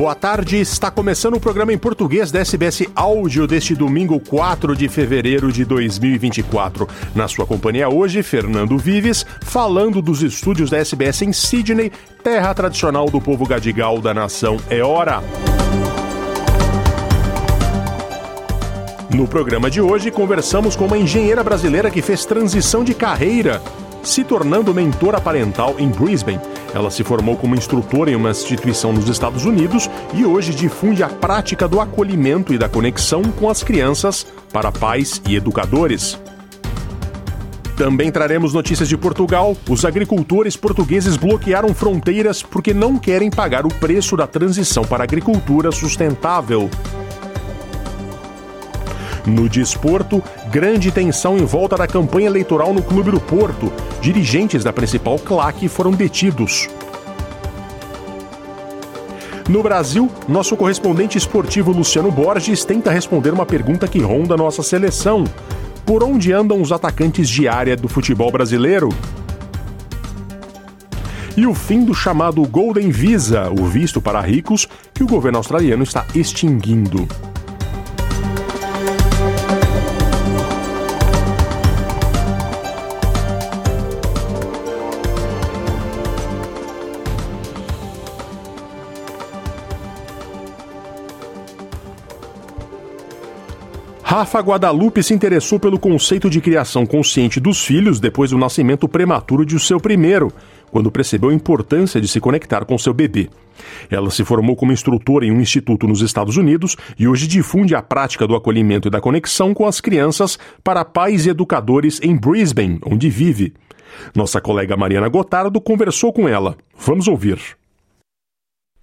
Boa tarde, está começando o programa em português da SBS Áudio deste domingo 4 de fevereiro de 2024. Na sua companhia hoje, Fernando Vives, falando dos estúdios da SBS em Sydney, terra tradicional do povo gadigal da nação É Hora. No programa de hoje, conversamos com uma engenheira brasileira que fez transição de carreira se tornando mentora parental em Brisbane. Ela se formou como instrutora em uma instituição nos Estados Unidos e hoje difunde a prática do acolhimento e da conexão com as crianças para pais e educadores. Também traremos notícias de Portugal. Os agricultores portugueses bloquearam fronteiras porque não querem pagar o preço da transição para a agricultura sustentável. No desporto, grande tensão em volta da campanha eleitoral no Clube do Porto. Dirigentes da principal claque foram detidos. No Brasil, nosso correspondente esportivo Luciano Borges tenta responder uma pergunta que ronda nossa seleção. Por onde andam os atacantes de área do futebol brasileiro? E o fim do chamado Golden Visa, o visto para ricos, que o governo australiano está extinguindo. Rafa Guadalupe se interessou pelo conceito de criação consciente dos filhos depois do nascimento prematuro de seu primeiro, quando percebeu a importância de se conectar com seu bebê. Ela se formou como instrutora em um instituto nos Estados Unidos e hoje difunde a prática do acolhimento e da conexão com as crianças para pais e educadores em Brisbane, onde vive. Nossa colega Mariana Gotardo conversou com ela. Vamos ouvir.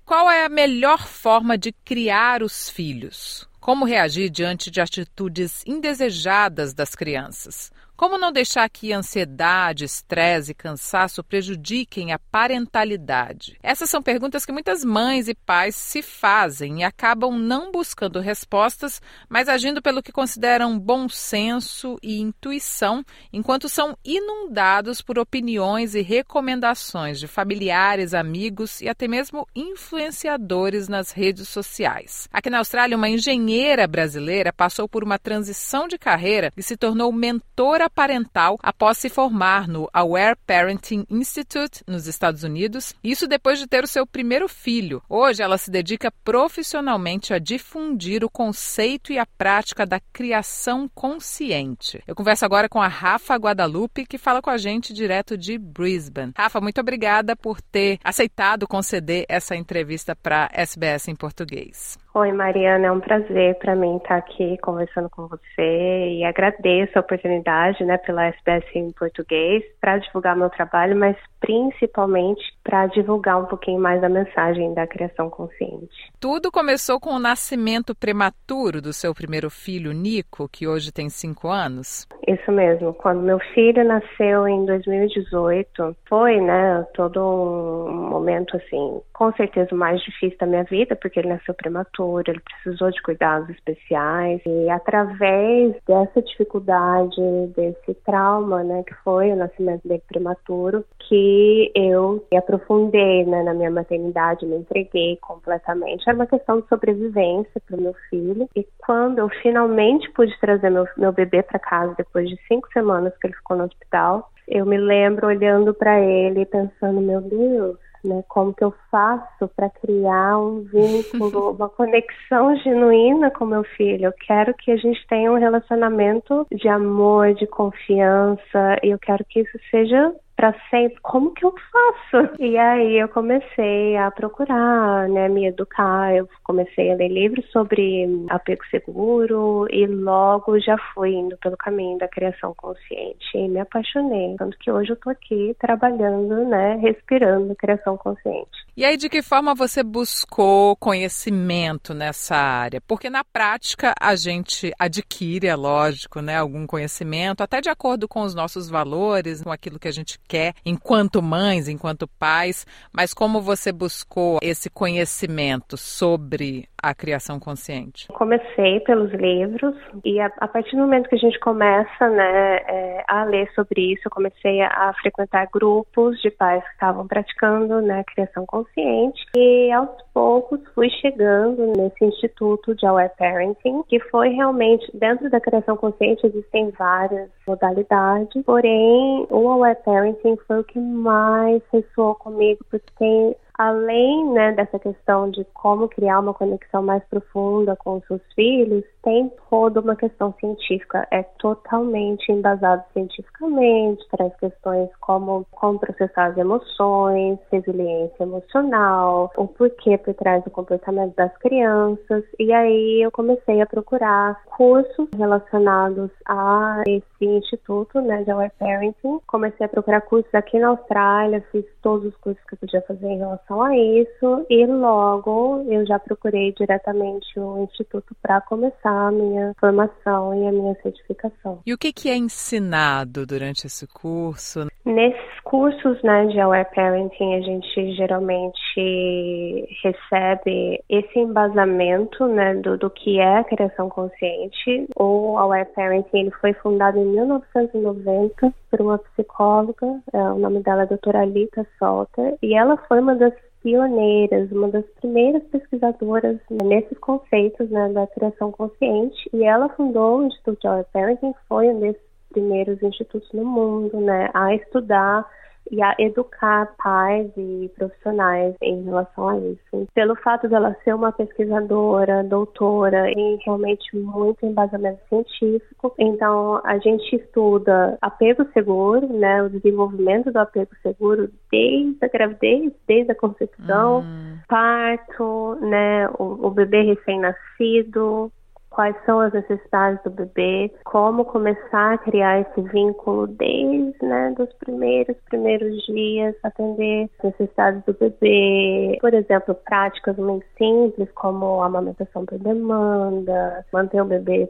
Qual é a melhor forma de criar os filhos? Como reagir diante de atitudes indesejadas das crianças? Como não deixar que ansiedade, estresse e cansaço prejudiquem a parentalidade? Essas são perguntas que muitas mães e pais se fazem e acabam não buscando respostas, mas agindo pelo que consideram bom senso e intuição, enquanto são inundados por opiniões e recomendações de familiares, amigos e até mesmo influenciadores nas redes sociais. Aqui na Austrália, uma engenheira brasileira passou por uma transição de carreira e se tornou mentora parental após se formar no Aware Parenting Institute nos Estados Unidos, isso depois de ter o seu primeiro filho. Hoje ela se dedica profissionalmente a difundir o conceito e a prática da criação consciente. Eu converso agora com a Rafa Guadalupe, que fala com a gente direto de Brisbane. Rafa, muito obrigada por ter aceitado conceder essa entrevista para SBS em português. Oi, Mariana, é um prazer para mim estar aqui conversando com você e agradeço a oportunidade, né, pela SBS em português para divulgar meu trabalho, mas principalmente para divulgar um pouquinho mais a mensagem da criação consciente. Tudo começou com o nascimento prematuro do seu primeiro filho, Nico, que hoje tem cinco anos. Isso mesmo. Quando meu filho nasceu em 2018, foi, né, todo um momento assim, com certeza o mais difícil da minha vida, porque ele nasceu prematuro ele precisou de cuidados especiais e através dessa dificuldade, desse trauma, né, que foi o nascimento dele prematuro, que eu me aprofundei né, na minha maternidade, me entreguei completamente. Era uma questão de sobrevivência para o meu filho e quando eu finalmente pude trazer meu, meu bebê para casa depois de cinco semanas que ele ficou no hospital, eu me lembro olhando para ele e pensando, meu Deus, né? Como que eu faço para criar um vínculo, uma conexão genuína com meu filho? Eu quero que a gente tenha um relacionamento de amor, de confiança, e eu quero que isso seja para sempre, como que eu faço? E aí eu comecei a procurar, né, me educar, eu comecei a ler livros sobre apego seguro e logo já fui indo pelo caminho da criação consciente e me apaixonei, tanto que hoje eu tô aqui trabalhando, né, respirando criação consciente. E aí, de que forma você buscou conhecimento nessa área? Porque na prática a gente adquire, é lógico, né, algum conhecimento, até de acordo com os nossos valores, com aquilo que a gente quer, enquanto mães, enquanto pais. Mas como você buscou esse conhecimento sobre a criação consciente? Comecei pelos livros e a, a partir do momento que a gente começa, né, é, a ler sobre isso, eu comecei a, a frequentar grupos de pais que estavam praticando, né, criação consciente e aos poucos fui chegando nesse instituto de Aware Parenting, que foi realmente dentro da criação consciente existem várias modalidades, porém o Aware Parenting foi o que mais ressoou comigo porque tem além né, dessa questão de como criar uma conexão mais profunda com os seus filhos, tem toda uma questão científica, é totalmente embasado cientificamente, traz questões como como processar as emoções, resiliência emocional, o porquê por trás do comportamento das crianças, e aí eu comecei a procurar cursos relacionados a esse instituto, né, de Aware Parenting. Comecei a procurar cursos aqui na Austrália, fiz todos os cursos que eu podia fazer em relação a isso, e logo eu já procurei diretamente o instituto para começar a minha formação e a minha certificação. E o que, que é ensinado durante esse curso? Nesses cursos né, de Aware Parenting, a gente geralmente recebe esse embasamento né, do, do que é a criação consciente. O Aware Parenting ele foi fundado em 1990 por uma psicóloga, é, o nome dela é a doutora Alita Salter, e ela foi uma das pioneiras, uma das primeiras pesquisadoras nesses conceitos né, da criação consciente, e ela fundou o Instituto Our Parenting, foi um desses primeiros institutos no mundo né, a estudar e a educar pais e profissionais em relação a isso. Pelo fato dela ser uma pesquisadora, doutora e realmente muito embasamento científico, então a gente estuda apego seguro, né, o desenvolvimento do apego seguro desde a gravidez, desde a concepção, hum. parto, né, o, o bebê recém-nascido, quais são as necessidades do bebê, como começar a criar esse vínculo desde né, dos primeiros primeiros dias, atender as necessidades do bebê, por exemplo, práticas muito simples como amamentação por demanda, manter o bebê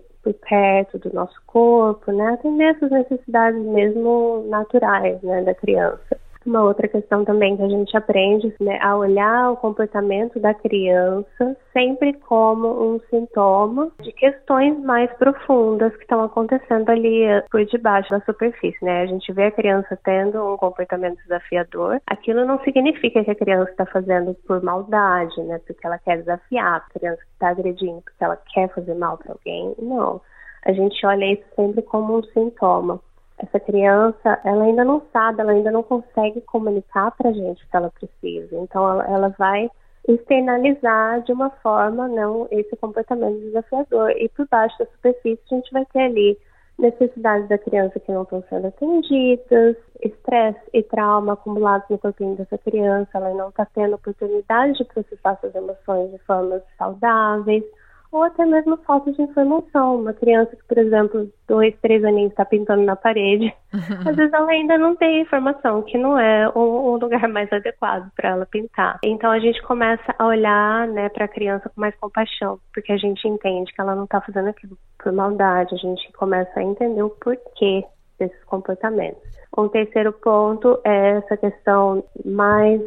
perto do nosso corpo, né, atender essas necessidades mesmo naturais né, da criança. Uma outra questão também que a gente aprende né, a olhar o comportamento da criança sempre como um sintoma de questões mais profundas que estão acontecendo ali eh, por debaixo da superfície, né? A gente vê a criança tendo um comportamento desafiador, aquilo não significa que a criança está fazendo por maldade, né? Porque ela quer desafiar, a criança está agredindo porque ela quer fazer mal para alguém, não. A gente olha isso sempre como um sintoma essa criança, ela ainda não sabe, ela ainda não consegue comunicar para a gente o que ela precisa. Então, ela, ela, vai externalizar de uma forma não esse comportamento desafiador. E por baixo da superfície, a gente vai ter ali necessidades da criança que não estão sendo atendidas, estresse e trauma acumulados no corpinho dessa criança, ela não está tendo oportunidade de processar suas emoções de formas saudáveis ou até mesmo falta de informação. Uma criança que, por exemplo, dois, três aninhos está pintando na parede, às vezes ela ainda não tem informação, que não é o, o lugar mais adequado para ela pintar. Então a gente começa a olhar né, para a criança com mais compaixão, porque a gente entende que ela não está fazendo aquilo por maldade, a gente começa a entender o porquê desses comportamentos. Um terceiro ponto é essa questão mais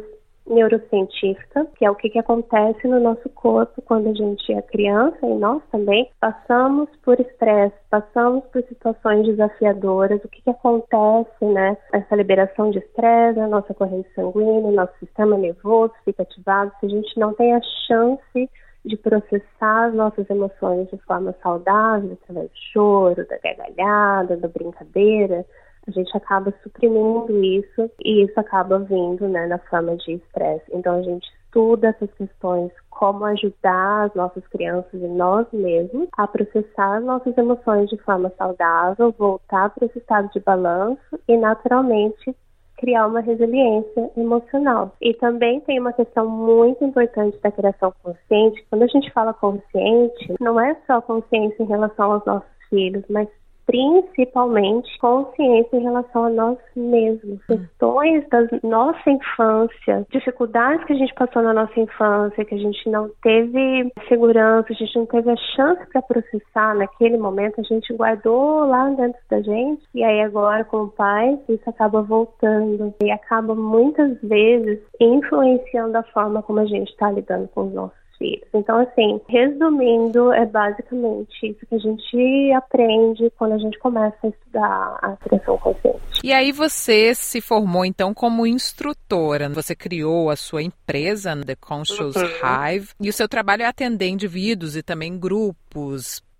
neurocientífica, que é o que, que acontece no nosso corpo quando a gente é criança e nós também. Passamos por estresse, passamos por situações desafiadoras, o que, que acontece, né? Essa liberação de estresse, a nossa corrente sanguínea, nosso sistema nervoso fica ativado, se a gente não tem a chance de processar as nossas emoções de forma saudável, através do choro, da gargalhada, da brincadeira, a gente acaba suprimindo isso e isso acaba vindo né, na forma de estresse. Então a gente estuda essas questões, como ajudar as nossas crianças e nós mesmos a processar nossas emoções de forma saudável, voltar para esse estado de balanço e naturalmente criar uma resiliência emocional. E também tem uma questão muito importante da criação consciente. Quando a gente fala consciente, não é só consciência em relação aos nossos filhos, mas principalmente consciência em relação a nós mesmos, hum. questões da nossa infância, dificuldades que a gente passou na nossa infância, que a gente não teve segurança, a gente não teve a chance para processar naquele momento, a gente guardou lá dentro da gente e aí agora como pai isso acaba voltando e acaba muitas vezes influenciando a forma como a gente está lidando com os nossos filhos. Então, assim, resumindo, é basicamente isso que a gente aprende quando a gente começa a estudar a criação consciente. E aí você se formou então como instrutora. Você criou a sua empresa, The Conscious uhum. Hive, e o seu trabalho é atender indivíduos e também grupos,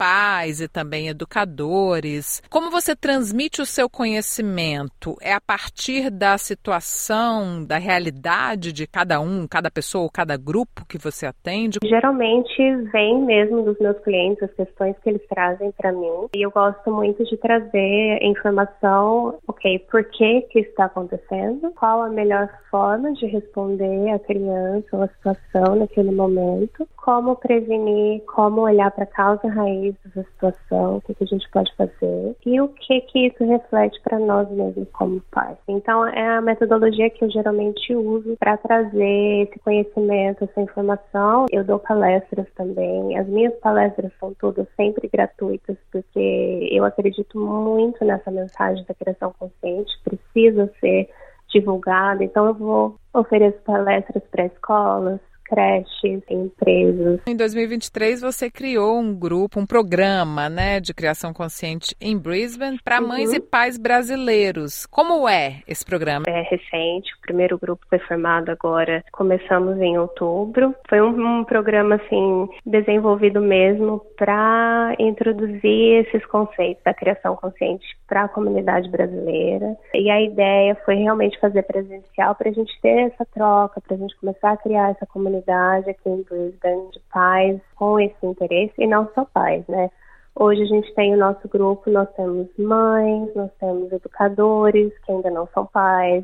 pais e também educadores. Como você transmite o seu conhecimento? É a partir da situação, da realidade de cada um, cada pessoa ou cada grupo que você atende? Geralmente vem mesmo dos meus clientes as questões que eles trazem para mim e eu gosto muito de trazer informação, ok, por que que está acontecendo, qual a melhor forma de responder a criança ou a situação naquele momento, como prevenir, como olhar para a causa raiz dessa situação, o que, que a gente pode fazer e o que que isso reflete para nós mesmos como pais. Então é a metodologia que eu geralmente uso para trazer esse conhecimento, essa informação. Eu dou palestras também. As minhas palestras são todas sempre gratuitas porque eu acredito muito nessa mensagem da criação consciente. Precisa ser divulgada. Então eu vou oferecer palestras para escolas, creches, empresas. Em 2023 você criou um grupo, um programa, né, de criação consciente em Brisbane para uhum. mães e pais brasileiros. Como é esse programa? É recente, o primeiro grupo foi formado agora, começamos em outubro. Foi um, um programa assim desenvolvido mesmo para introduzir esses conceitos da criação consciente para a comunidade brasileira. E a ideia foi realmente fazer presencial para a gente ter essa troca, para a gente começar a criar essa comunidade comunidade aqui em Brisbane de pais com esse interesse e não só pais, né? Hoje a gente tem o nosso grupo, nós temos mães, nós temos educadores que ainda não são pais,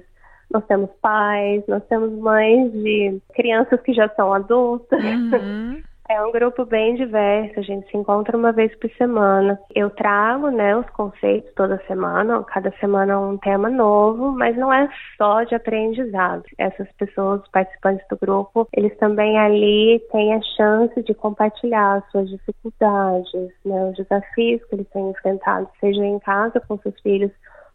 nós temos pais, nós temos mães de crianças que já são adultas. Uhum. É um grupo bem diverso, a gente se encontra uma vez por semana. Eu trago, né, os conceitos toda semana, cada semana um tema novo, mas não é só de aprendizado. Essas pessoas, participantes do grupo, eles também ali têm a chance de compartilhar suas dificuldades, né, os desafios que eles têm enfrentado, seja em casa com seus filhos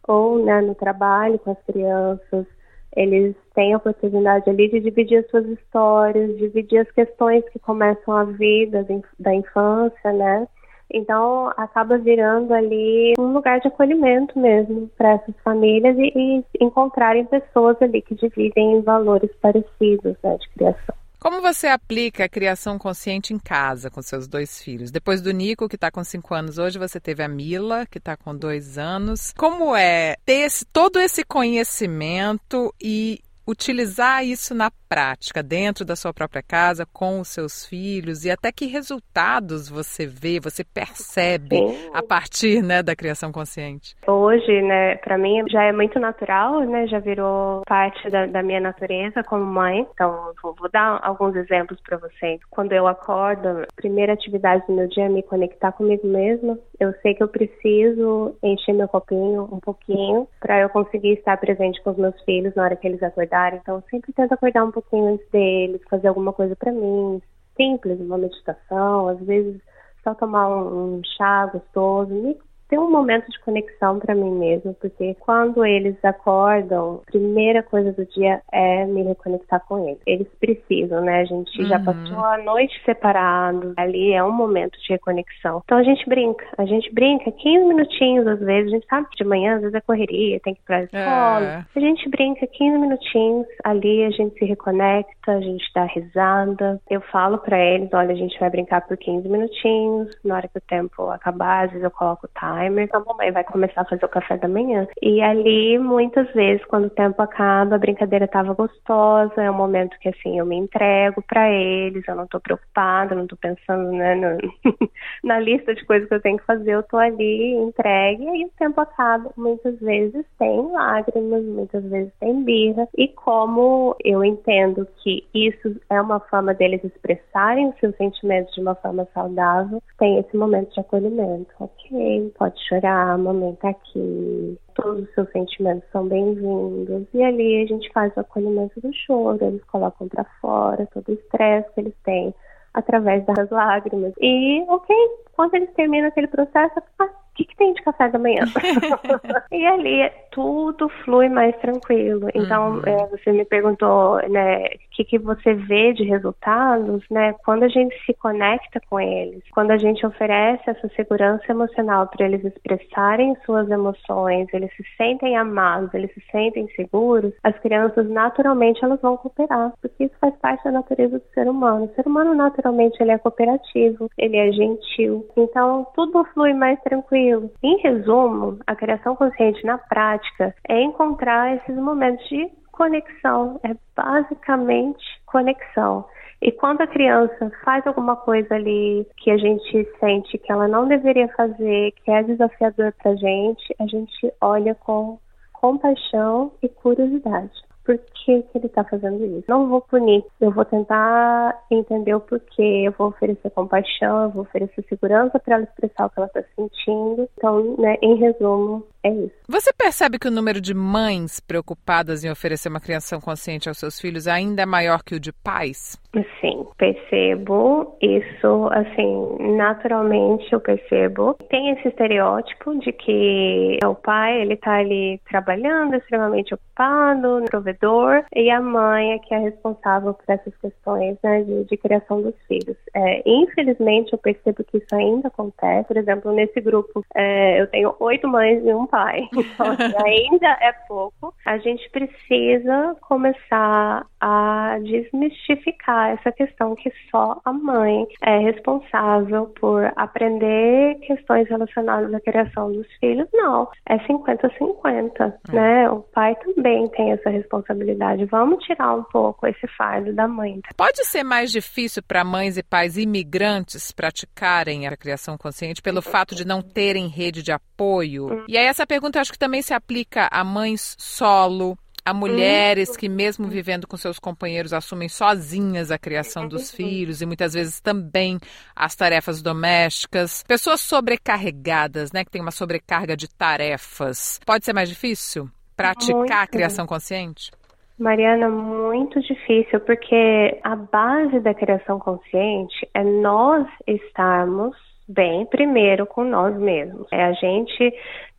ou né, no trabalho com as crianças eles têm a oportunidade ali de dividir as suas histórias, dividir as questões que começam a vida da infância, né? Então acaba virando ali um lugar de acolhimento mesmo para essas famílias e, e, encontrarem pessoas ali que dividem valores parecidos né, de criação. Como você aplica a criação consciente em casa com seus dois filhos? Depois do Nico, que está com cinco anos hoje, você teve a Mila, que está com dois anos. Como é ter esse, todo esse conhecimento e utilizar isso na prática, dentro da sua própria casa, com os seus filhos, e até que resultados você vê, você percebe Sim. a partir né, da criação consciente? Hoje, né, para mim já é muito natural, né, já virou parte da, da minha natureza como mãe. Então, vou, vou dar alguns exemplos para vocês. Quando eu acordo, a primeira atividade do meu dia é me conectar comigo mesma. Eu sei que eu preciso encher meu copinho um pouquinho para eu conseguir estar presente com os meus filhos na hora que eles acordarem. Então, eu sempre tento acordar um pouquinho antes deles, fazer alguma coisa para mim, simples, uma meditação, às vezes só tomar um, um chá gostoso, me ter um momento de conexão para mim mesmo, porque quando eles acordam, a primeira coisa do dia é me reconectar com eles. Eles precisam, né? A gente uhum. já passou a noite separados, ali é um momento de reconexão. Então a gente brinca, a gente brinca 15 minutinhos às vezes, a gente sabe que de manhã às vezes é correria, tem que ir pra escola. É. A gente brinca 15 minutinhos, ali a gente se reconecta, a gente dá risada. Eu falo para eles, olha, a gente vai brincar por 15 minutinhos, na hora que o tempo acabar, às vezes eu coloco o time timer, a mamãe vai começar a fazer o café da manhã. E ali, muitas vezes, quando o tempo acaba, a brincadeira estava gostosa, é um momento que, assim, eu me entrego para eles, eu não tô preocupada, não tô pensando, né, no, na lista de coisas que eu tenho que fazer, eu tô ali, entregue, e aí o tempo acaba. Muitas vezes tem lágrimas, muitas vezes tem birra, e como eu entendo que isso é uma forma deles expressarem os seus sentimentos de uma forma saudável, tem esse momento de acolhimento. Ok, pode pode chorar, a mamãe tá aqui, todos os seus sentimentos são bem-vindos. E ali a gente faz o acolhimento do choro, eles colocam para fora todo o estresse que eles têm através das lágrimas. E, ok, quando eles terminam aquele processo, ah, o que, que, tem de café da manhã? e ali tudo flui mais tranquilo. Então, uhum. é, você me perguntou, né, o que, que você vê de resultados, né? Quando a gente se conecta com eles, quando a gente oferece essa segurança emocional para eles expressarem suas emoções, eles se sentem amados, eles se sentem seguros, as crianças naturalmente elas vão cooperar, porque isso faz parte da natureza do ser humano. O ser humano naturalmente ele é cooperativo, ele é gentil. Então, tudo flui mais tranquilo tranquilo. Em resumo, a criação consciente na prática é encontrar esses momentos de conexão, é basicamente conexão. E quando a criança faz alguma coisa ali que a gente sente que ela não deveria fazer, que é desafiador para a gente, a gente olha com compaixão e curiosidade por que, que ele está fazendo isso. Não vou punir, eu vou tentar entender o porquê, eu vou oferecer compaixão, eu vou oferecer segurança para ela expressar o que ela está sentindo. Então, né, em resumo, é isso. Você percebe que o número de mães preocupadas em oferecer uma criação consciente aos seus filhos ainda é maior que o de pais? Sim, percebo isso, assim, naturalmente eu percebo. Tem esse estereótipo de que o pai, ele tá ali trabalhando, extremamente ocupado, provedor, e a mãe é que é responsável por essas questões, né, de, de criação dos filhos. É, infelizmente, eu percebo que isso ainda acontece. Por exemplo, nesse grupo, é, eu tenho oito mães e um pai. Então, assim, ainda é pouco. A gente precisa começar a desmistificar essa questão que só a mãe é responsável por aprender questões relacionadas à criação dos filhos. Não, é 50-50, é. né? O pai também tem essa responsabilidade. Vamos tirar um pouco esse fardo da mãe. Pode ser mais difícil para mães e pais imigrantes praticarem a criação consciente pelo fato de não terem rede de apoio? Hum. E aí essa pergunta eu acho que também se aplica a mães solo, a mulheres que, mesmo vivendo com seus companheiros, assumem sozinhas a criação dos filhos e muitas vezes também as tarefas domésticas. Pessoas sobrecarregadas, né, que tem uma sobrecarga de tarefas. Pode ser mais difícil praticar muito. a criação consciente? Mariana, muito difícil, porque a base da criação consciente é nós estarmos bem primeiro com nós mesmos. É a gente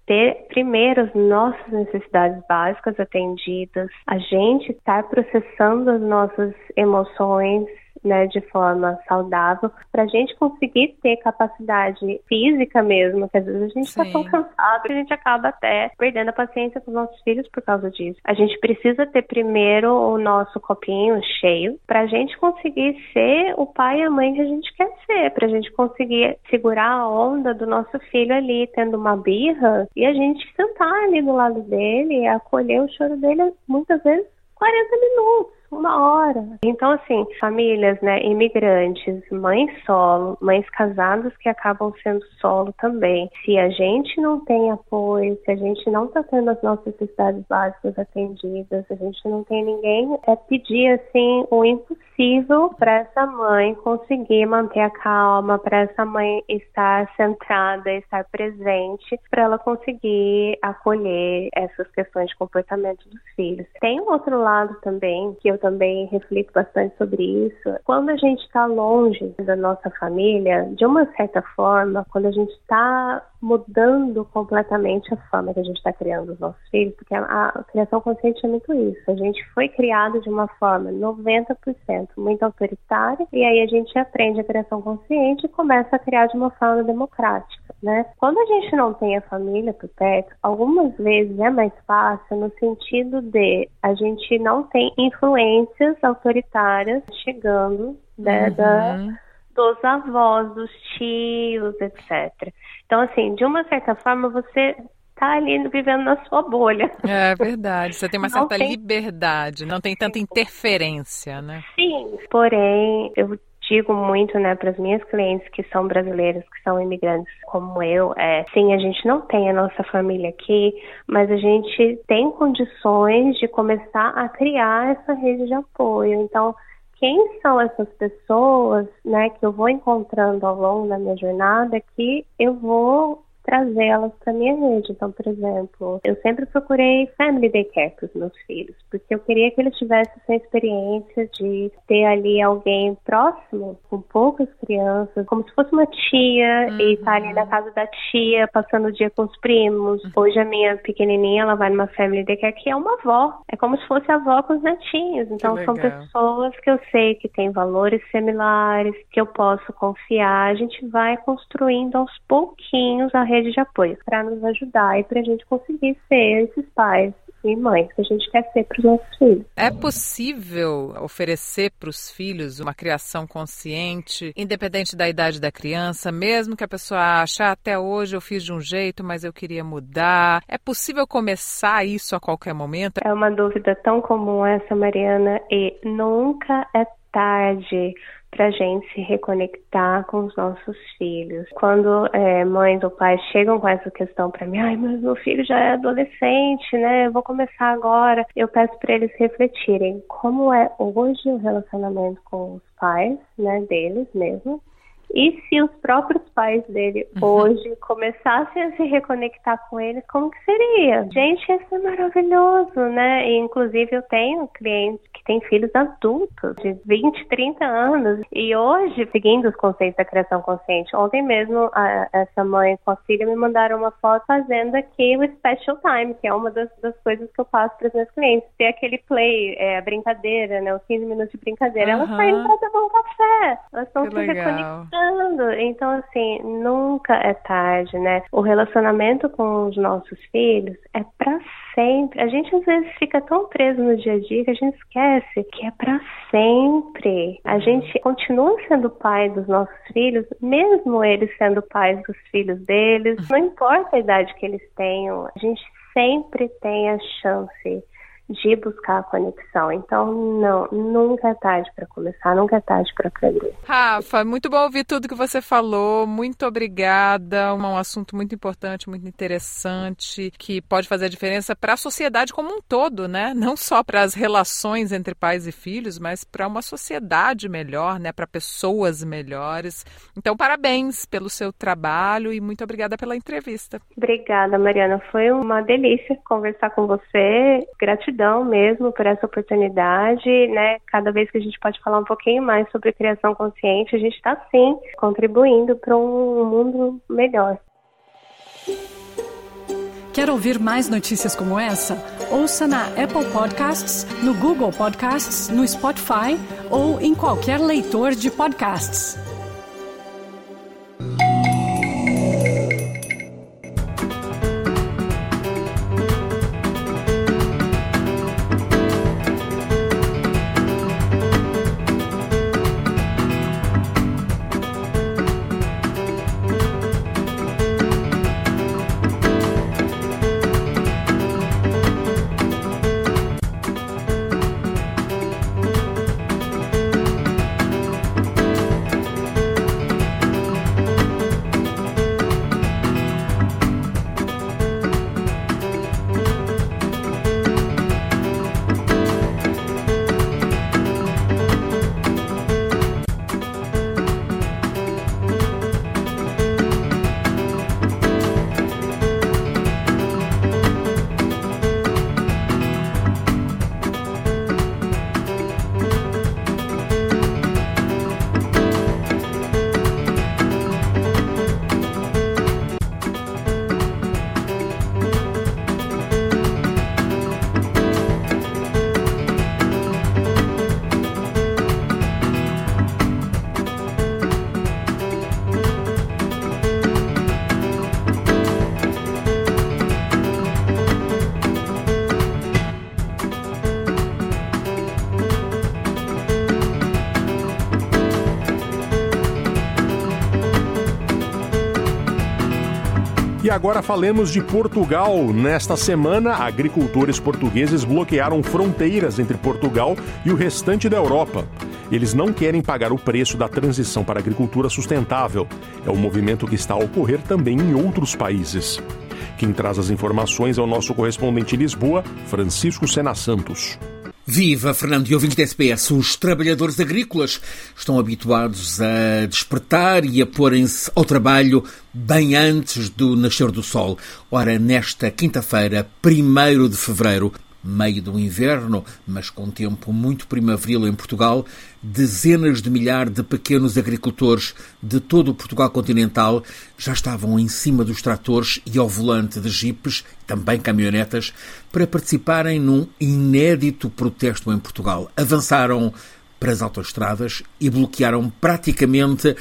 ter primeiro as nossas necessidades básicas atendidas, a gente estar processando as nossas emoções né, de forma saudável, para a gente conseguir ter capacidade física mesmo, que às vezes a gente está tão cansado que a gente acaba até perdendo a paciência com os nossos filhos por causa disso. A gente precisa ter primeiro o nosso copinho cheio para a gente conseguir ser o pai e a mãe que a gente quer ser, para a gente conseguir segurar a onda do nosso filho ali tendo uma birra e a gente sentar ali do lado dele e acolher o choro dele muitas vezes 40 minutos uma hora. Então, assim, famílias, né, imigrantes, mães solo, mães casadas que acabam sendo solo também. Se a gente não tem apoio, se a gente não está tendo as nossas necessidades básicas atendidas, a gente não tem ninguém, é pedir, assim, o impossível para essa mãe conseguir manter a calma, para essa mãe estar centrada, estar presente, para ela conseguir acolher essas questões de comportamento dos filhos. Tem um outro lado também que eu também reflito bastante sobre isso. Quando a gente está longe da nossa família, de uma certa forma, quando a gente está mudando completamente a forma que a gente está criando os nossos filhos, porque a, a, criação consciente é muito isso. A gente foi criado de uma forma 90% muito autoritária, e aí a gente aprende a criação consciente e começa a criar de uma forma democrática. Né? Quando a gente não tem a família por perto, algumas vezes é mais fácil no sentido de a gente não tem influência influências autoritárias chegando né, uhum. da, dos avós, dos tios, etc. Então, assim, de uma certa forma, você está ali vivendo na sua bolha. É verdade, você tem uma certa tem... liberdade, não tem tanta interferência, né? Sim, porém, eu digo muito, né, para as minhas clientes que são brasileiras, que são imigrantes como eu, é, sim, a gente não tem a nossa família aqui, mas a gente tem condições de começar a criar essa rede de apoio. Então, quem são essas pessoas, né, que eu vou encontrando ao longo da minha jornada, que eu vou trazê-las para minha rede. Então, por exemplo, eu sempre procurei family daycare para os meus filhos, porque eu queria que eles tivessem essa experiência de ter ali alguém próximo, com poucas crianças, como se fosse uma tia uhum. e estar tá ali na casa da tia, passando o dia com os primos. Uhum. Hoje a minha pequenininha, ela vai numa family daycare que é uma avó. É como se fosse a avó com os netinhos. Então, são pessoas que eu sei que têm valores similares, que eu posso confiar. A gente vai construindo aos pouquinhos a rede de apoio para nos ajudar e para a gente conseguir ser esses pais e mães que a gente quer ser para os nossos filhos. É possível oferecer para os filhos uma criação consciente, independente da idade da criança, mesmo que a pessoa ache, ah, até hoje eu fiz de um jeito, mas eu queria mudar. É possível começar isso a qualquer momento? É uma dúvida tão comum essa, Mariana, e nunca é tarde para a gente se reconectar com os nossos filhos. Quando é, mães ou pais chegam com essa questão para mim, ai, mas meu filho já é adolescente, né? Eu vou começar agora. Eu peço para eles refletirem como é hoje o relacionamento com os pais, né, deles mesmo e se os próprios pais dele uhum. hoje começassem a se reconectar com eles, como que seria? Gente, isso é maravilhoso, né? E, inclusive eu tenho clientes que têm filhos adultos, de 20, 30 anos, e hoje, seguindo os conceitos da criação consciente, ontem mesmo a, essa mãe com a filha me mandaram uma foto fazendo aqui o special time, que é uma das, das coisas que eu faço para os meus clientes, ter aquele play, é, a brincadeira, né? Os 15 minutos de brincadeira. Uhum. Elas saem para tomar um café, elas estão se reconectando então, assim, nunca é tarde, né? O relacionamento com os nossos filhos é para sempre. A gente às vezes fica tão preso no dia a dia que a gente esquece que é para sempre. A gente continua sendo pai dos nossos filhos, mesmo eles sendo pais dos filhos deles. Não importa a idade que eles tenham, a gente sempre tem a chance de buscar a conexão. Então, não, nunca é tarde para começar, nunca é tarde para aprender. Rafa, muito bom ouvir tudo que você falou. Muito obrigada. Um assunto muito importante, muito interessante, que pode fazer a diferença para a sociedade como um todo, né? Não só para as relações entre pais e filhos, mas para uma sociedade melhor, né? Para pessoas melhores. Então, parabéns pelo seu trabalho e muito obrigada pela entrevista. Obrigada, Mariana. Foi uma delícia conversar com você. Gratidão gratidão mesmo por essa oportunidade, né? Cada vez que a gente pode falar um pouquinho mais sobre criação consciente, a gente está sim contribuindo para um mundo melhor. Quer ouvir mais notícias como essa? Ouça na Apple Podcasts, no Google Podcasts, no Spotify ou em qualquer leitor de podcasts. Agora falemos de Portugal. Nesta semana, agricultores portugueses bloquearam fronteiras entre Portugal e o restante da Europa. Eles não querem pagar o preço da transição para a agricultura sustentável. É um movimento que está a ocorrer também em outros países. Quem traz as informações é o nosso correspondente em Lisboa, Francisco Sena Santos. Viva, Fernando e ouvintes da SPS. Os trabalhadores agrícolas estão habituados a despertar e a porem-se ao trabalho bem antes do nascer do sol. Ora, nesta quinta-feira, 1 de fevereiro, meio do inverno, mas com tempo muito primaveril em Portugal, dezenas de milhares de pequenos agricultores de todo o Portugal continental já estavam em cima dos tratores e ao volante de jipes, também caminhonetas, para participarem num inédito protesto em Portugal. Avançaram para as autoestradas e bloquearam praticamente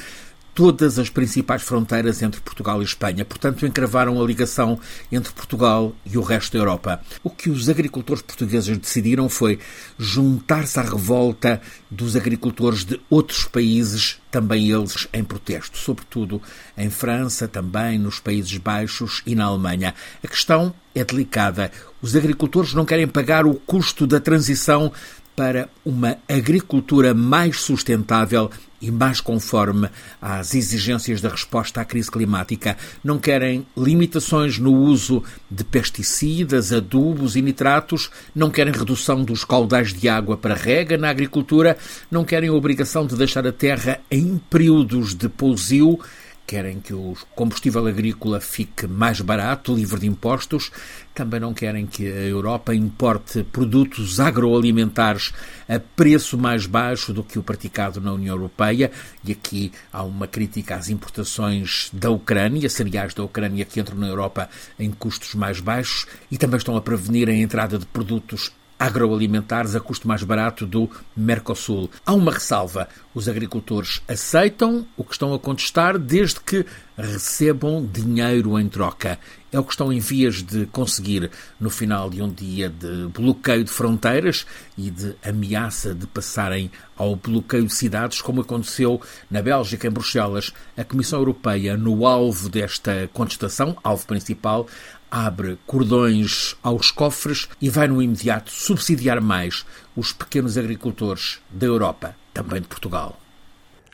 todas as principais fronteiras entre Portugal e Espanha. Portanto, encravaram a ligação entre Portugal e o resto da Europa. O que os agricultores portugueses decidiram foi juntar-se à revolta dos agricultores de outros países, também eles em protesto, sobretudo em França, também nos Países Baixos e na Alemanha. A questão é delicada. Os agricultores não querem pagar o custo da transição para uma agricultura mais sustentável e mais conforme às exigências da resposta à crise climática. Não querem limitações no uso de pesticidas, adubos e nitratos, não querem redução dos caudais de água para rega na agricultura, não querem a obrigação de deixar a terra em períodos de pousio querem que o combustível agrícola fique mais barato, livre de impostos, também não querem que a Europa importe produtos agroalimentares a preço mais baixo do que o praticado na União Europeia, e aqui há uma crítica às importações da Ucrânia, cereais da Ucrânia que entram na Europa em custos mais baixos, e também estão a prevenir a entrada de produtos agroalimentares a custo mais barato do Mercosul. Há uma ressalva: os agricultores aceitam o que estão a contestar desde que recebam dinheiro em troca. É o que estão em vias de conseguir no final de um dia de bloqueio de fronteiras e de ameaça de passarem ao bloqueio de cidades, como aconteceu na Bélgica, em Bruxelas. A Comissão Europeia, no alvo desta contestação, alvo principal, abre cordões aos cofres e vai no imediato subsidiar mais os pequenos agricultores da Europa, também de Portugal.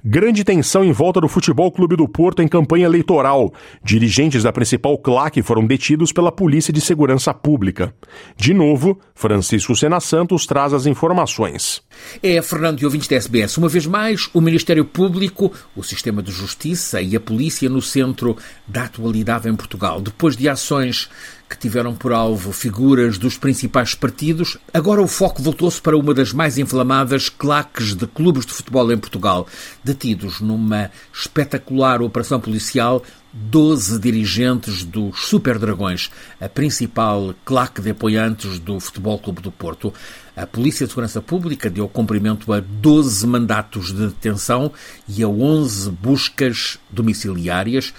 Grande tensão em volta do Futebol Clube do Porto em campanha eleitoral. Dirigentes da principal claque foram detidos pela Polícia de Segurança Pública. De novo, Francisco Sena Santos traz as informações. É, Fernando e ouvintes da SBS, uma vez mais, o Ministério Público, o Sistema de Justiça e a Polícia no centro da atualidade em Portugal. Depois de ações que tiveram por alvo figuras dos principais partidos, agora o foco voltou-se para uma das mais inflamadas claques de clubes de futebol em Portugal, detidos numa espetacular operação policial 12 dirigentes dos Super Dragões, a principal claque de apoiantes do Futebol Clube do Porto. A Polícia de Segurança Pública deu cumprimento a 12 mandatos de detenção e a 11 buscas domiciliárias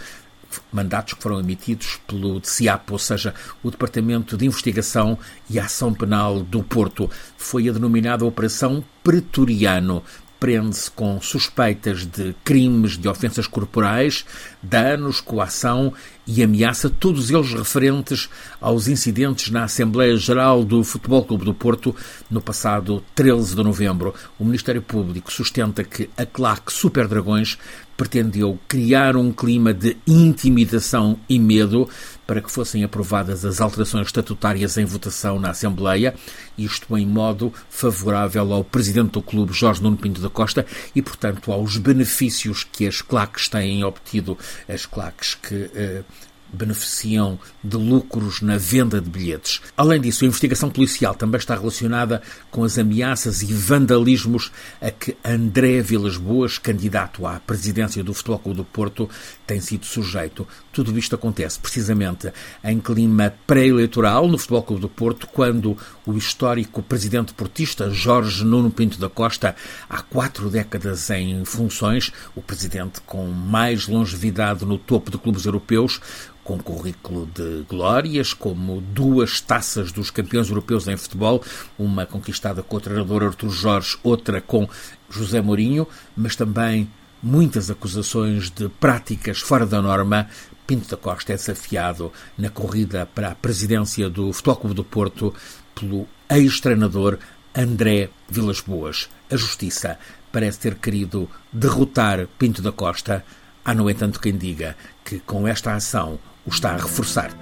mandatos que foram emitidos pelo DCIAP, ou seja, o Departamento de Investigação e Ação Penal do Porto. Foi a denominada Operação Pretoriano. Prende-se com suspeitas de crimes de ofensas corporais, danos, coação e ameaça, todos eles referentes aos incidentes na Assembleia Geral do Futebol Clube do Porto no passado 13 de novembro. O Ministério Público sustenta que a claque Super Dragões pretendeu criar um clima de intimidação e medo para que fossem aprovadas as alterações estatutárias em votação na Assembleia, isto em modo favorável ao presidente do clube, Jorge Nuno Pinto da Costa, e, portanto, aos benefícios que as claques têm obtido, as claques que eh, beneficiam de lucros na venda de bilhetes. Além disso, a investigação policial também está relacionada com as ameaças e vandalismos a que André Vilas Boas, candidato à presidência do Futebol Clube do Porto, tem sido sujeito. Tudo isto acontece precisamente em clima pré-eleitoral no Futebol Clube do Porto, quando o histórico presidente portista Jorge Nuno Pinto da Costa, há quatro décadas em funções, o presidente com mais longevidade no topo de clubes europeus, com currículo de glórias, como duas taças dos campeões europeus em futebol, uma conquistada com o treinador Artur Jorge, outra com José Mourinho, mas também muitas acusações de práticas fora da norma. Pinto da Costa é desafiado na corrida para a presidência do Futebol Clube do Porto pelo ex-treinador André Vilas Boas. A Justiça parece ter querido derrotar Pinto da Costa. Há, no entanto, quem diga que com esta ação o está a reforçar.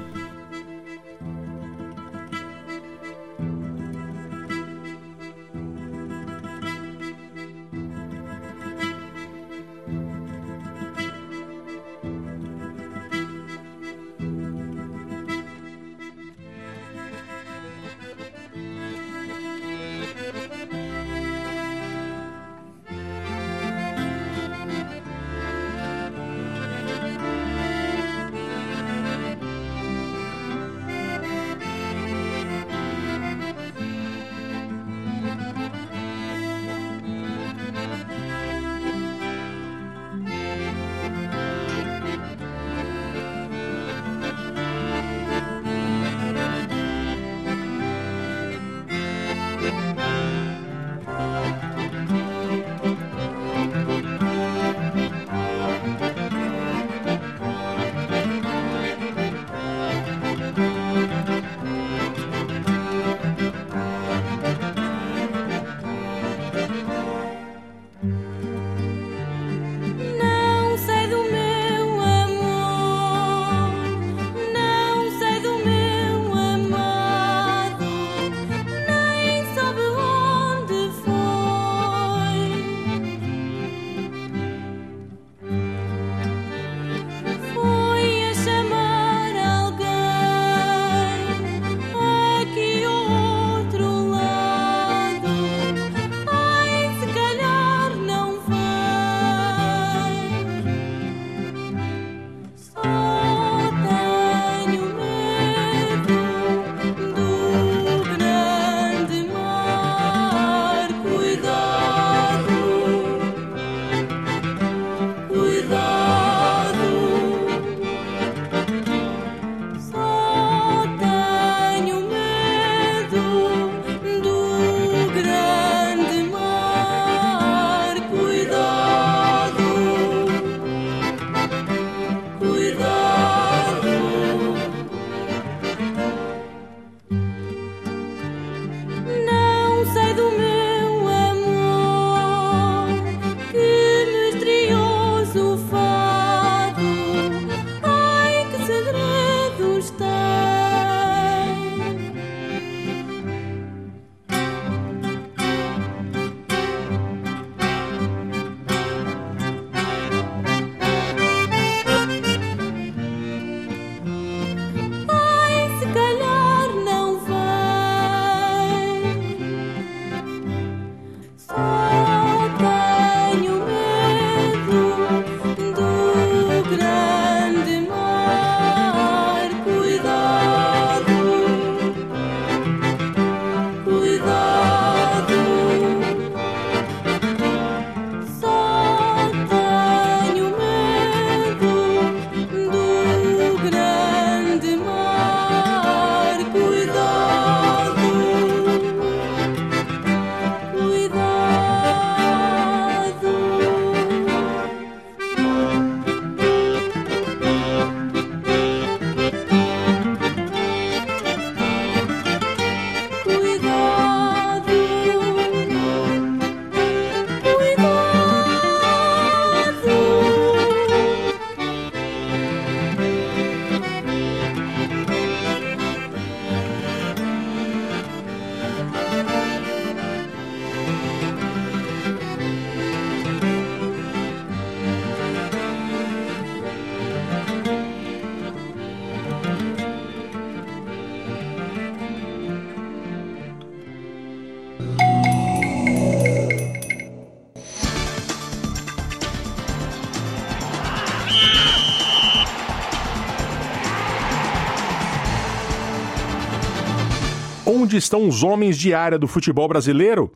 Estão os homens de área do futebol brasileiro?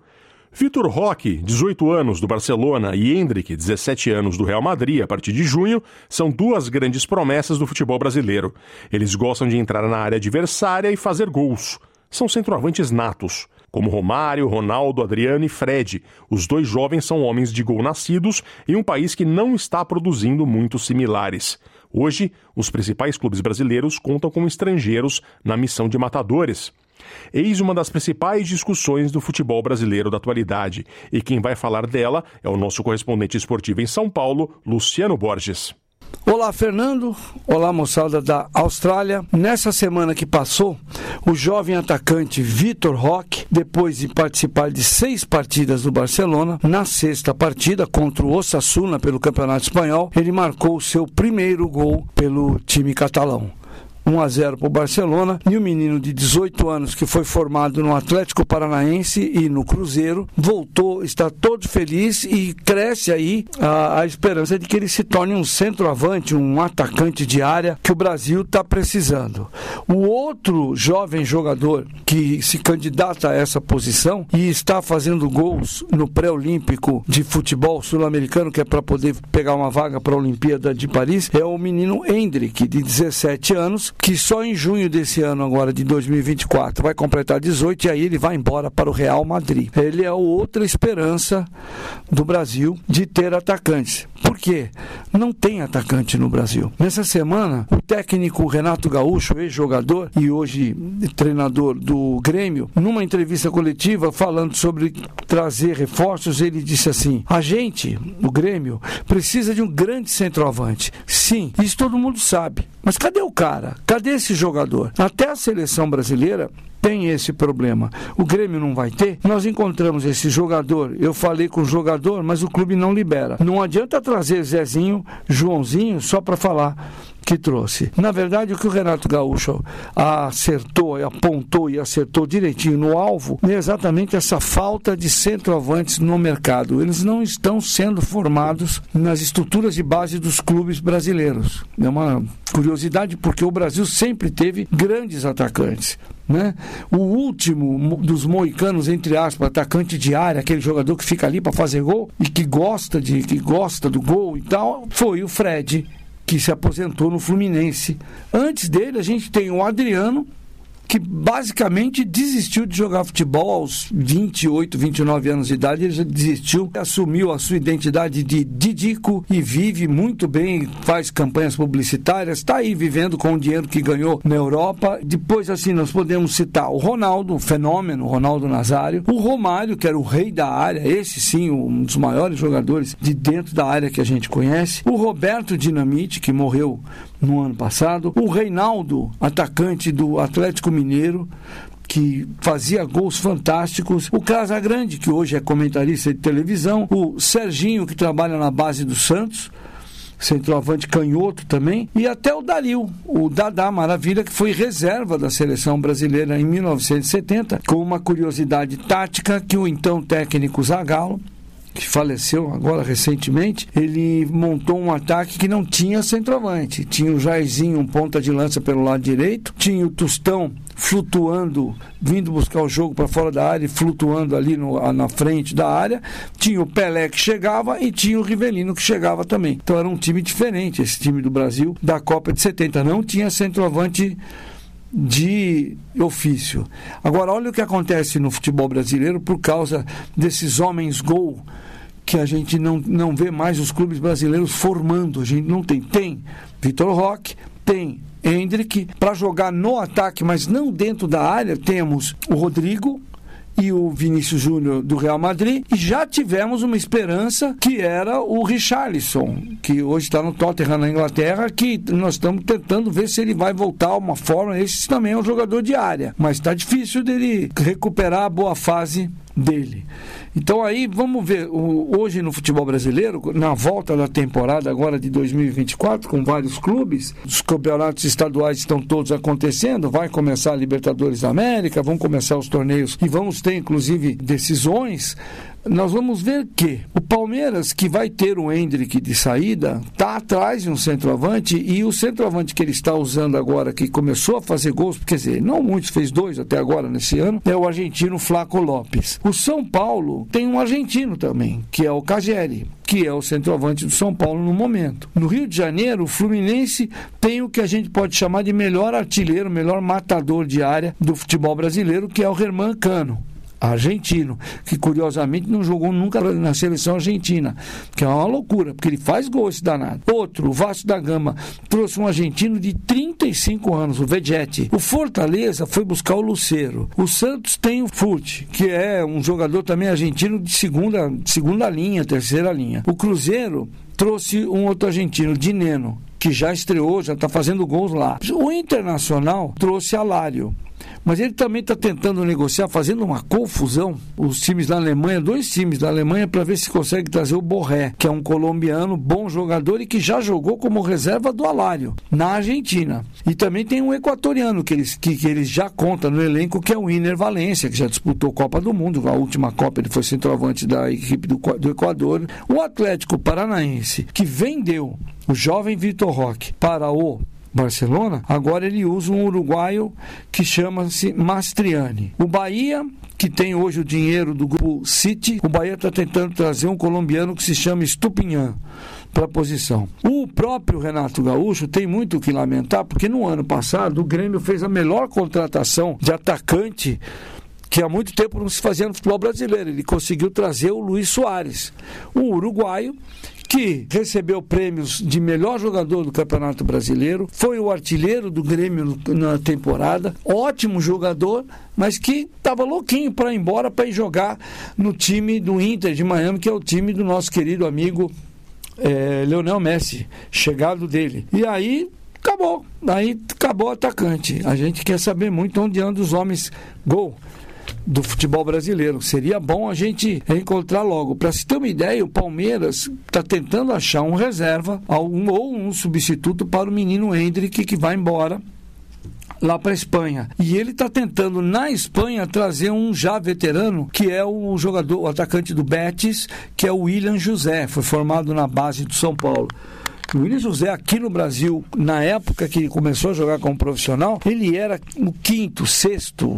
Vitor Roque, 18 anos, do Barcelona, e Hendrick, 17 anos, do Real Madrid, a partir de junho, são duas grandes promessas do futebol brasileiro. Eles gostam de entrar na área adversária e fazer gols. São centroavantes natos, como Romário, Ronaldo, Adriano e Fred. Os dois jovens são homens de gol nascidos em um país que não está produzindo muitos similares. Hoje, os principais clubes brasileiros contam com estrangeiros na missão de matadores. Eis uma das principais discussões do futebol brasileiro da atualidade, e quem vai falar dela é o nosso correspondente esportivo em São Paulo, Luciano Borges. Olá, Fernando. Olá, moçada da Austrália. Nessa semana que passou, o jovem atacante Vitor Roque, depois de participar de seis partidas do Barcelona, na sexta partida contra o Osasuna pelo Campeonato Espanhol, ele marcou seu primeiro gol pelo time catalão. 1 a 0 para o Barcelona e o menino de 18 anos que foi formado no Atlético Paranaense e no Cruzeiro voltou, está todo feliz e cresce aí a, a esperança de que ele se torne um centroavante, um atacante de área que o Brasil está precisando. O outro jovem jogador que se candidata a essa posição e está fazendo gols no pré-olímpico de futebol sul-americano, que é para poder pegar uma vaga para a Olimpíada de Paris, é o menino Hendrick, de 17 anos, que só em junho desse ano, agora de 2024, vai completar 18 e aí ele vai embora para o Real Madrid. Ele é outra esperança do Brasil de ter atacantes. Por quê? Não tem atacante no Brasil. Nessa semana, o técnico Renato Gaúcho, ex-jogador e hoje treinador do Grêmio, numa entrevista coletiva falando sobre trazer reforços, ele disse assim: a gente, o Grêmio, precisa de um grande centroavante. Sim, isso todo mundo sabe. Mas cadê o cara? Cadê esse jogador? Até a seleção brasileira tem esse problema. O Grêmio não vai ter. Nós encontramos esse jogador. Eu falei com o jogador, mas o clube não libera. Não adianta trazer Zezinho, Joãozinho só para falar que trouxe. Na verdade, o que o Renato Gaúcho acertou, apontou e acertou direitinho no alvo é exatamente essa falta de centroavantes no mercado. Eles não estão sendo formados nas estruturas de base dos clubes brasileiros. É uma curiosidade porque o Brasil sempre teve grandes atacantes. Né? O último dos moicanos, entre aspas, atacante de área, aquele jogador que fica ali para fazer gol e que gosta de que gosta do gol e tal, foi o Fred, que se aposentou no Fluminense. Antes dele, a gente tem o Adriano, que basicamente desistiu de jogar futebol aos 28, 29 anos de idade. Ele já desistiu, assumiu a sua identidade de Didico e vive muito bem, faz campanhas publicitárias, está aí vivendo com o dinheiro que ganhou na Europa. Depois, assim, nós podemos citar o Ronaldo, o fenômeno, Ronaldo Nazário, o Romário, que era o rei da área, esse sim, um dos maiores jogadores de dentro da área que a gente conhece, o Roberto Dinamite, que morreu no ano passado, o Reinaldo, atacante do Atlético Mineiro, que fazia gols fantásticos, o Casagrande, que hoje é comentarista de televisão, o Serginho, que trabalha na base do Santos, centroavante canhoto também, e até o Dario, o Dadá Maravilha, que foi reserva da seleção brasileira em 1970, com uma curiosidade tática que o então técnico Zagallo que faleceu agora recentemente, ele montou um ataque que não tinha centroavante. Tinha o Jairzinho, um ponta de lança pelo lado direito, tinha o Tostão flutuando, vindo buscar o jogo para fora da área e flutuando ali no, na frente da área. Tinha o Pelé que chegava e tinha o Rivelino que chegava também. Então era um time diferente, esse time do Brasil da Copa de 70. Não tinha centroavante de ofício. Agora, olha o que acontece no futebol brasileiro por causa desses homens gol que a gente não, não vê mais os clubes brasileiros formando. A gente não tem. Tem Vitor Roque, tem Hendrick. Para jogar no ataque, mas não dentro da área, temos o Rodrigo, e o Vinícius Júnior do Real Madrid, e já tivemos uma esperança que era o Richarlison, que hoje está no Tottenham na Inglaterra, que nós estamos tentando ver se ele vai voltar a uma forma. Esse também é um jogador de área, mas está difícil dele recuperar a boa fase dele. Então aí vamos ver, hoje no futebol brasileiro, na volta da temporada agora de 2024, com vários clubes, os campeonatos estaduais estão todos acontecendo, vai começar a Libertadores da América, vão começar os torneios e vamos ter inclusive decisões nós vamos ver que o Palmeiras, que vai ter o Hendrick de saída, está atrás de um centroavante e o centroavante que ele está usando agora, que começou a fazer gols, quer dizer, não muitos, fez dois até agora nesse ano, é o argentino Flaco Lopes. O São Paulo tem um argentino também, que é o Cageri que é o centroavante do São Paulo no momento. No Rio de Janeiro, o Fluminense tem o que a gente pode chamar de melhor artilheiro, melhor matador de área do futebol brasileiro, que é o Germán Cano argentino, que curiosamente não jogou nunca na seleção argentina, que é uma loucura, porque ele faz gol esse danado. Outro, o Vasco da Gama, trouxe um argentino de 35 anos, o Vegetti. O Fortaleza foi buscar o Lucero. O Santos tem o Fute, que é um jogador também argentino de segunda, segunda linha, terceira linha. O Cruzeiro trouxe um outro argentino, Dineno, que já estreou, já está fazendo gols lá. O Internacional trouxe Alário. Mas ele também está tentando negociar, fazendo uma confusão. Os times da Alemanha, dois times da Alemanha, para ver se consegue trazer o Borré, que é um colombiano, bom jogador e que já jogou como reserva do Alário, na Argentina. E também tem um equatoriano que eles, que, que eles já contam no elenco, que é o Iner Valência, que já disputou Copa do Mundo. A última Copa ele foi centroavante da equipe do, do Equador. O Atlético Paranaense, que vendeu o jovem Vitor Roque para o Barcelona, agora ele usa um uruguaio que chama-se Mastriani. O Bahia, que tem hoje o dinheiro do grupo City, o Bahia está tentando trazer um colombiano que se chama Stupinhan para a posição. O próprio Renato Gaúcho tem muito o que lamentar, porque no ano passado o Grêmio fez a melhor contratação de atacante que há muito tempo não se fazia no futebol brasileiro. Ele conseguiu trazer o Luiz Soares, um uruguaio que recebeu prêmios de melhor jogador do Campeonato Brasileiro, foi o artilheiro do Grêmio na temporada, ótimo jogador, mas que estava louquinho para ir embora para ir jogar no time do Inter de Miami, que é o time do nosso querido amigo é, Leonel Messi, chegado dele. E aí acabou, aí acabou o atacante. A gente quer saber muito onde andam os homens gol do futebol brasileiro. Seria bom a gente encontrar logo. Para se ter uma ideia, o Palmeiras está tentando achar um reserva algum, ou um substituto para o menino Hendrick que vai embora lá para Espanha. E ele está tentando na Espanha trazer um já veterano, que é o jogador, o atacante do Betis, que é o William José, foi formado na base do São Paulo. O William José aqui no Brasil, na época que começou a jogar como profissional, ele era o quinto, sexto,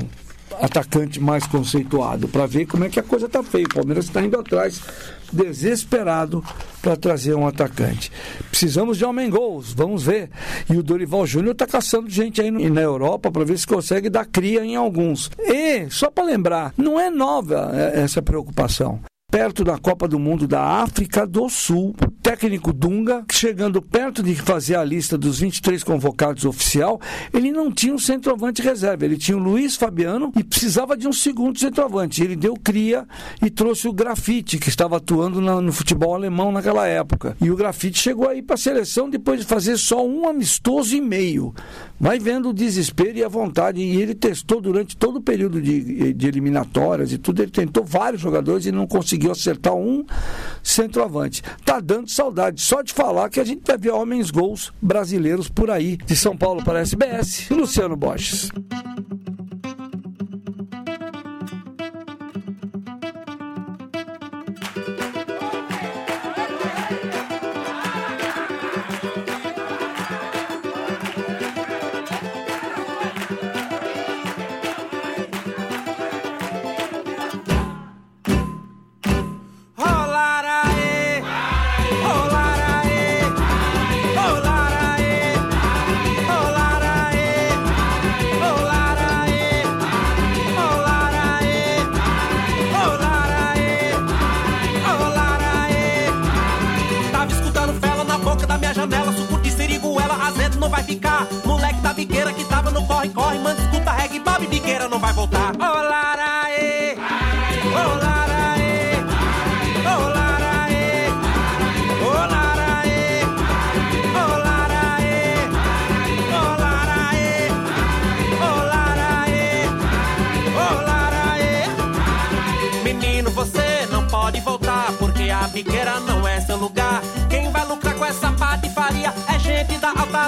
atacante mais conceituado, para ver como é que a coisa está feia. O Palmeiras está indo atrás, desesperado, para trazer um atacante. Precisamos de homem gols, vamos ver. E o Dorival Júnior está caçando gente aí na Europa para ver se consegue dar cria em alguns. E, só para lembrar, não é nova é, essa preocupação perto da Copa do Mundo da África do Sul. O técnico Dunga, chegando perto de fazer a lista dos 23 convocados oficial, ele não tinha um centroavante reserva. Ele tinha o Luiz Fabiano e precisava de um segundo centroavante. Ele deu cria e trouxe o Grafite, que estava atuando no, no futebol alemão naquela época. E o Grafite chegou aí para a seleção depois de fazer só um amistoso e meio. Vai vendo o desespero e a vontade. E ele testou durante todo o período de, de eliminatórias e tudo. Ele tentou vários jogadores e não conseguiu acertar um centroavante. Tá dando saudade só de falar que a gente vai ver homens gols brasileiros por aí. De São Paulo para a SBS, Luciano Borges.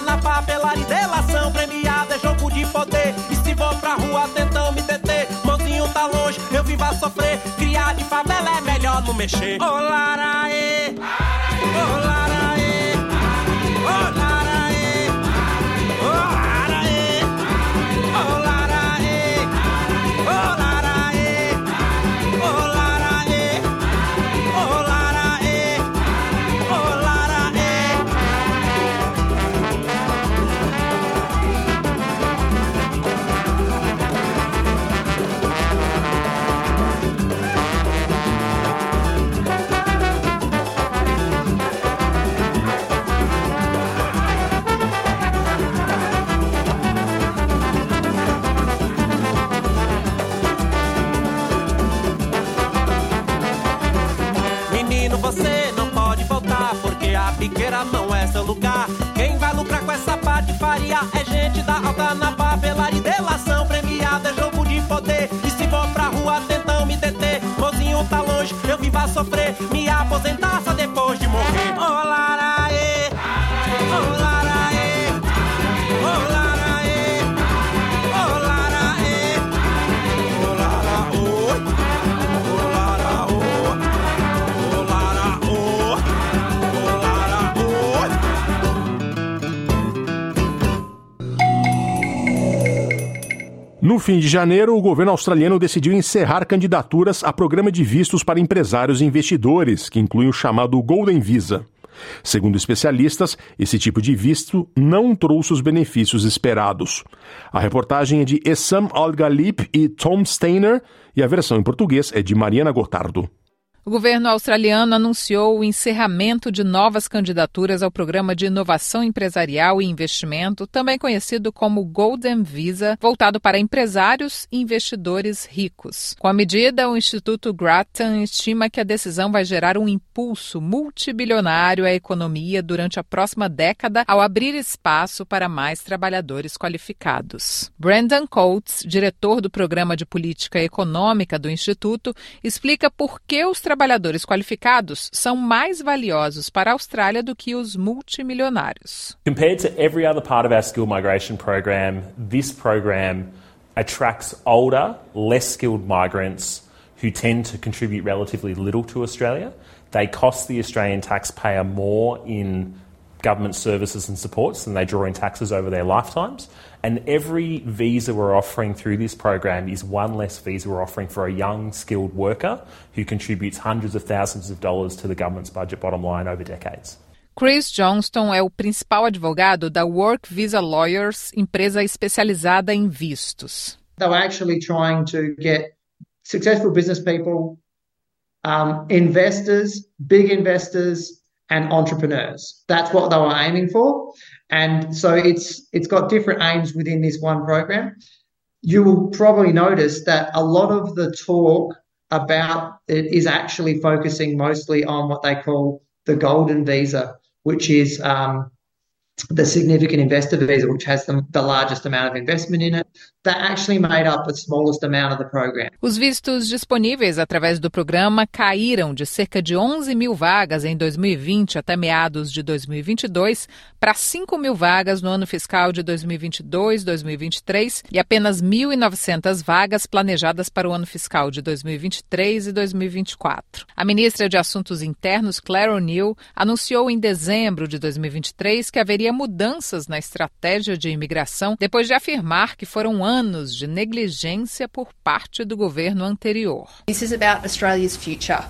Na papelaria. Delação premiada é jogo de poder. E se vou pra rua tentam me deter, mãozinho tá longe, eu vim pra sofrer. Criar de favela é melhor não mexer. Ô, laraê, ô, laraê, ô, laraê, a não é seu lugar. Quem vai lucrar com essa patifaria é gente da alta na papelaria. Delação premiada é jogo de poder. E se for pra rua, tentam me deter. Mozinho tá longe, eu vim pra sofrer. Me aposentar No fim de janeiro, o governo australiano decidiu encerrar candidaturas a programa de vistos para empresários e investidores, que inclui o chamado Golden Visa. Segundo especialistas, esse tipo de visto não trouxe os benefícios esperados. A reportagem é de Essam Al-Ghalib e Tom Steiner e a versão em português é de Mariana Gotardo. O governo australiano anunciou o encerramento de novas candidaturas ao Programa de Inovação Empresarial e Investimento, também conhecido como Golden Visa, voltado para empresários e investidores ricos. Com a medida, o Instituto Grattan estima que a decisão vai gerar um impulso multibilionário à economia durante a próxima década ao abrir espaço para mais trabalhadores qualificados. Brandon Coates, diretor do Programa de Política Econômica do Instituto, explica por que os trabalhadores qualificados são mais valiosos para a Austrália do que os multimilionários. Compared to every other part of our skill migration program, this program attracts older, less skilled migrants who tend to contribute relatively little to Australia. They cost the Australian taxpayer more in government services and supports than they draw in taxes over their lifetimes. And every visa we're offering through this program is one less visa we're offering for a young, skilled worker who contributes hundreds of thousands of dollars to the government's budget bottom line over decades. Chris Johnston é o principal advogado da Work Visa Lawyers, empresa especializada em vistos. They were actually trying to get successful business people, um, investors, big investors, and entrepreneurs. That's what they were aiming for. And so it's it's got different aims within this one program. You will probably notice that a lot of the talk about it is actually focusing mostly on what they call the golden visa, which is um, the significant investor visa, which has the, the largest amount of investment in it. That actually made up the smallest amount of the program. Os vistos disponíveis através do programa caíram de cerca de 11 mil vagas em 2020 até meados de 2022 para 5 mil vagas no ano fiscal de 2022-2023 e apenas 1.900 vagas planejadas para o ano fiscal de 2023 e 2024. A ministra de Assuntos Internos, Claire O'Neill, anunciou em dezembro de 2023 que haveria mudanças na estratégia de imigração depois de afirmar que foram anos de negligência por parte do governo anterior. This is about Australia's future.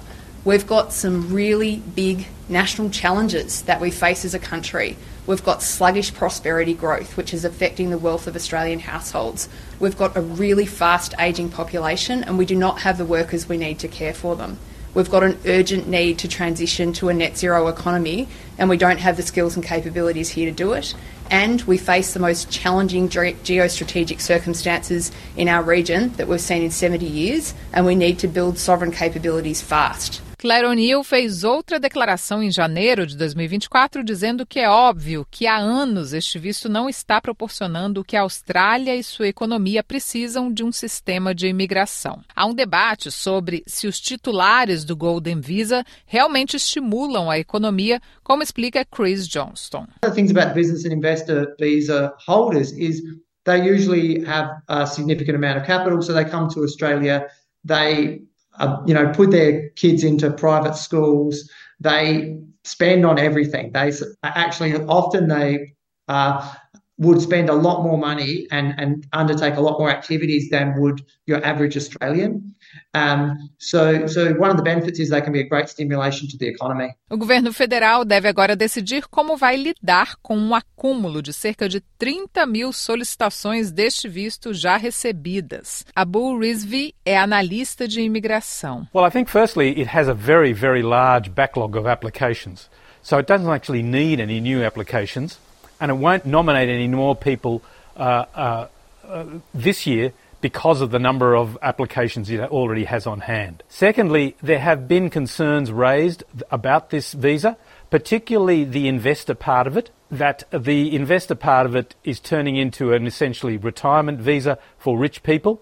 We've got some really big national challenges that we face as a country. We've got sluggish prosperity growth, which is affecting the wealth of Australian households. We've got a really fast ageing population, and we do not have the workers we need to care for them. We've got an urgent need to transition to a net zero economy, and we don't have the skills and capabilities here to do it. And we face the most challenging ge- geostrategic circumstances in our region that we've seen in 70 years, and we need to build sovereign capabilities fast. Claire O'Neill fez outra declaração em janeiro de 2024 dizendo que é óbvio que há anos este visto não está proporcionando o que a Austrália e sua economia precisam de um sistema de imigração. Há um debate sobre se os titulares do Golden Visa realmente estimulam a economia, como explica Chris Johnston. The things about business and investor visa holders is they usually have a significant amount of capital, so they come to Australia, they uh, you know, put their kids into private schools. They spend on everything. They actually often they uh, would spend a lot more money and, and undertake a lot more activities than would your average Australian. Um, so, so one of the benefits is they can be a great stimulation to the economy. O governo federal deve agora decidir como vai lidar com um acúmulo de cerca de 30 mil solicitações deste visto já recebidas. Abu Rizvi é analista de imigração. Well, I think firstly it has a very, very large backlog of applications. So it doesn't actually need any new applications. And it won't nominate any more people uh, uh, uh, this year because of the number of applications it already has on hand. Secondly, there have been concerns raised about this visa, particularly the investor part of it, that the investor part of it is turning into an essentially retirement visa for rich people,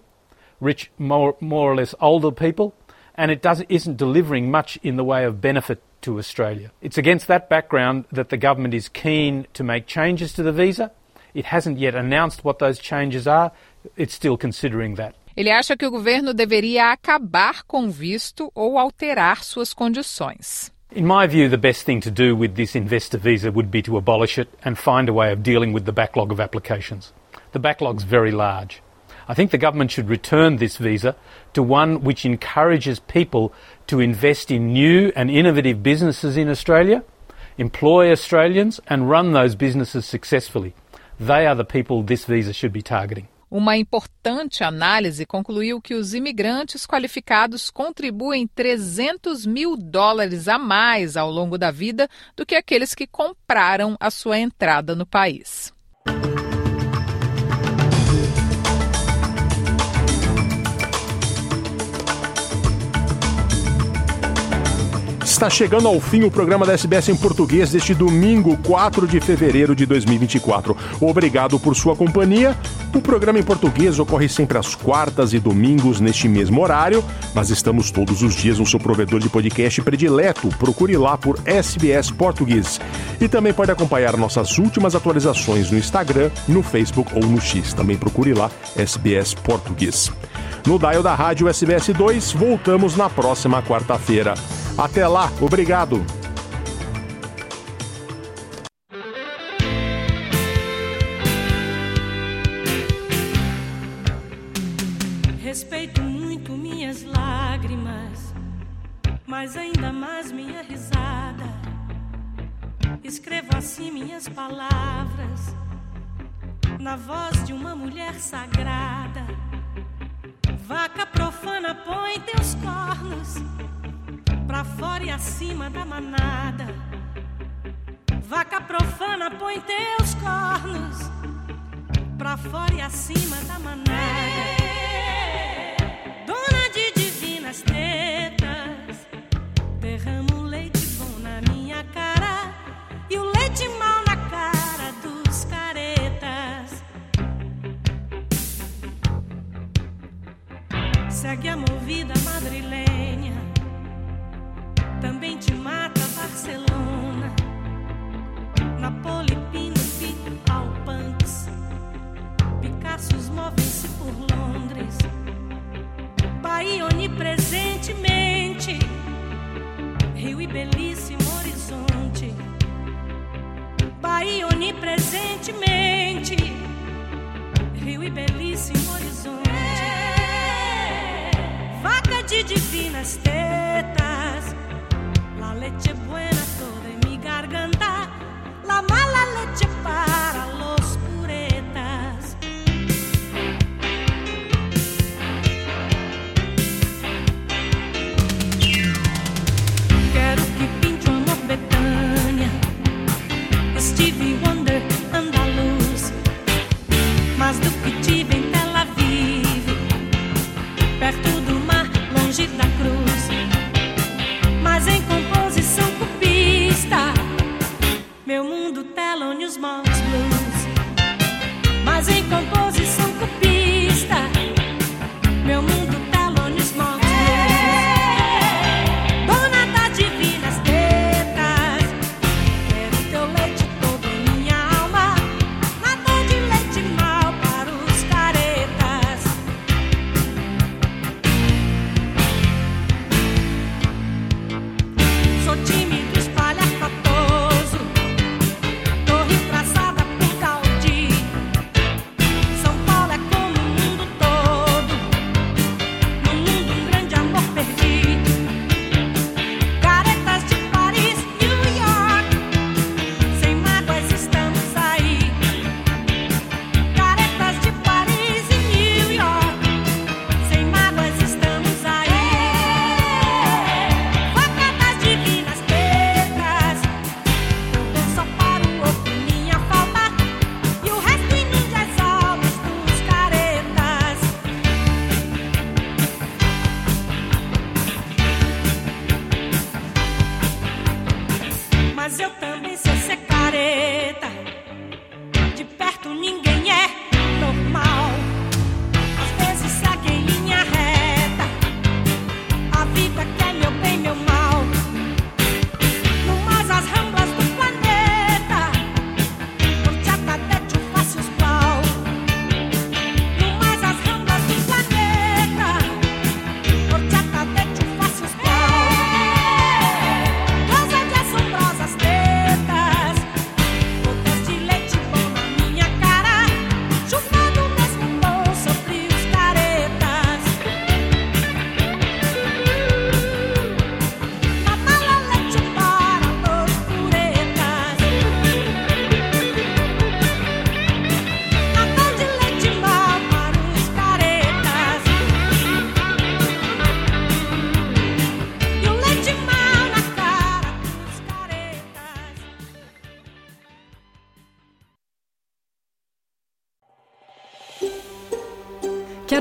rich, more, more or less older people, and it doesn't, isn't delivering much in the way of benefit to Australia. It's against that background that the government is keen to make changes to the visa. It hasn't yet announced what those changes are. It's still considering that. Ele acha que o governo deveria acabar com visto ou alterar suas condições. In my view, the best thing to do with this investor visa would be to abolish it and find a way of dealing with the backlog of applications. The backlog's very large. I think the government should return this visa to one which encourages people to invest in new and innovative businesses in Australia, employ Australians, and run those businesses successfully. They are the people this visa should be targeting. Uma importante análise concluiu que os imigrantes qualificados contribuem 300 mil dólares a mais ao longo da vida do que aqueles que compraram a sua entrada no país. Está chegando ao fim o programa da SBS em português deste domingo, 4 de fevereiro de 2024. Obrigado por sua companhia. O programa em português ocorre sempre às quartas e domingos neste mesmo horário, mas estamos todos os dias no seu provedor de podcast predileto. Procure lá por SBS Português. E também pode acompanhar nossas últimas atualizações no Instagram, no Facebook ou no X. Também procure lá SBS Português. No dial da rádio SBS 2, voltamos na próxima quarta-feira. Até lá, obrigado. Respeito muito minhas lágrimas, mas ainda mais minha risada. Escrevo assim minhas palavras, na voz de uma mulher sagrada. Vaca profana, põe teus cornos pra fora e acima da manada. Vaca profana, põe teus cornos pra fora e acima da manada. Dona de divinas tetas, derrama Segue a movida madrilenha. Também te mata Barcelona, Napoli, Pinfi, Alpantes, Picassos movem-se por Londres, Bahia onipresentemente, Rio e belíssimo horizonte, Bahia onipresentemente, Rio e belíssimo horizonte, de divinas tetas. Leche buena toda en mi garganta, la mala leche para los puretas. Quero que pinte amor Betânia, Stevie Wonder andaluz,